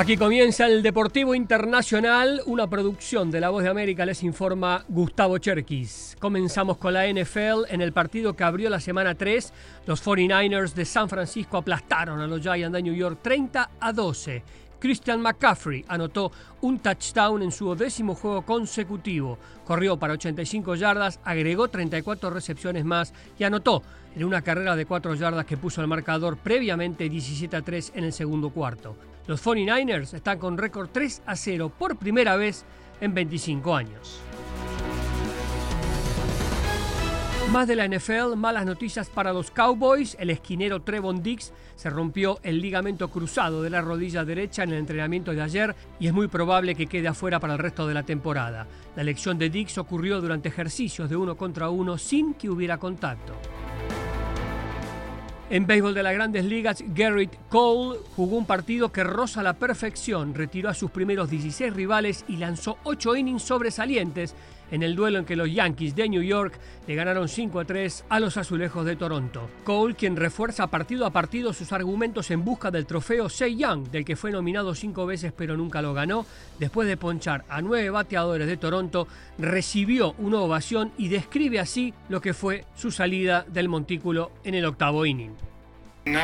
Aquí comienza el Deportivo Internacional, una producción de La Voz de América, les informa Gustavo Cherkis. Comenzamos con la NFL en el partido que abrió la semana 3. Los 49ers de San Francisco aplastaron a los Giants de New York 30 a 12. Christian McCaffrey anotó un touchdown en su décimo juego consecutivo. Corrió para 85 yardas, agregó 34 recepciones más y anotó en una carrera de 4 yardas que puso el marcador previamente 17 a 3 en el segundo cuarto. Los 49ers están con récord 3 a 0 por primera vez en 25 años. Más de la NFL, malas noticias para los Cowboys. El esquinero Trevon Dix se rompió el ligamento cruzado de la rodilla derecha en el entrenamiento de ayer y es muy probable que quede afuera para el resto de la temporada. La elección de Dix ocurrió durante ejercicios de uno contra uno sin que hubiera contacto. En béisbol de las grandes ligas, Garrett Cole jugó un partido que roza la perfección, retiró a sus primeros 16 rivales y lanzó 8 innings sobresalientes en el duelo en que los Yankees de New York le ganaron 5 a 3 a los azulejos de Toronto. Cole, quien refuerza partido a partido sus argumentos en busca del trofeo Cy Young, del que fue nominado cinco veces pero nunca lo ganó, después de ponchar a nueve bateadores de Toronto, recibió una ovación y describe así lo que fue su salida del montículo en el octavo inning. Um,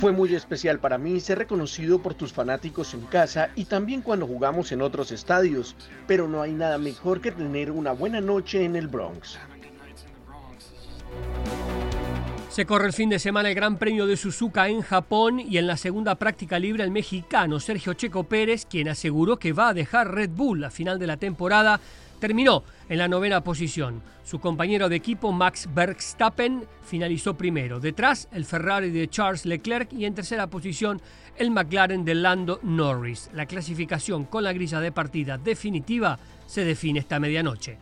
Fue muy especial para mí ser reconocido por tus fanáticos en casa y también cuando jugamos en otros estadios, pero no hay nada mejor que tener una buena noche en el Bronx. Se corre el fin de semana el Gran Premio de Suzuka en Japón y en la segunda práctica libre el mexicano Sergio Checo Pérez, quien aseguró que va a dejar Red Bull a final de la temporada, terminó en la novena posición. Su compañero de equipo Max Verstappen finalizó primero. Detrás el Ferrari de Charles Leclerc y en tercera posición el McLaren de Lando Norris. La clasificación con la grilla de partida definitiva se define esta medianoche.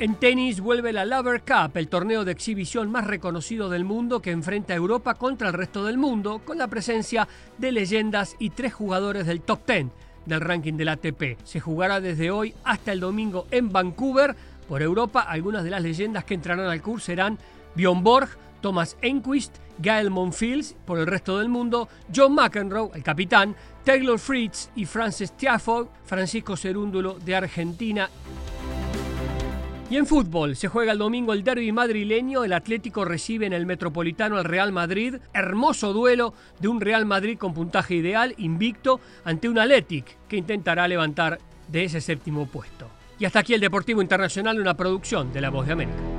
En tenis vuelve la Lover Cup, el torneo de exhibición más reconocido del mundo que enfrenta a Europa contra el resto del mundo, con la presencia de leyendas y tres jugadores del top 10 del ranking del ATP. Se jugará desde hoy hasta el domingo en Vancouver. Por Europa, algunas de las leyendas que entrarán al curso serán Bjorn Borg, Thomas Enquist, Gael Monfils por el resto del mundo, John McEnroe, el capitán, Taylor Fritz y Francis Tiafoe, Francisco Cerúndulo de Argentina y en fútbol, se juega el domingo el derby madrileño, el Atlético recibe en el Metropolitano al Real Madrid, hermoso duelo de un Real Madrid con puntaje ideal, invicto, ante un Athletic que intentará levantar de ese séptimo puesto. Y hasta aquí el Deportivo Internacional, una producción de La Voz de América.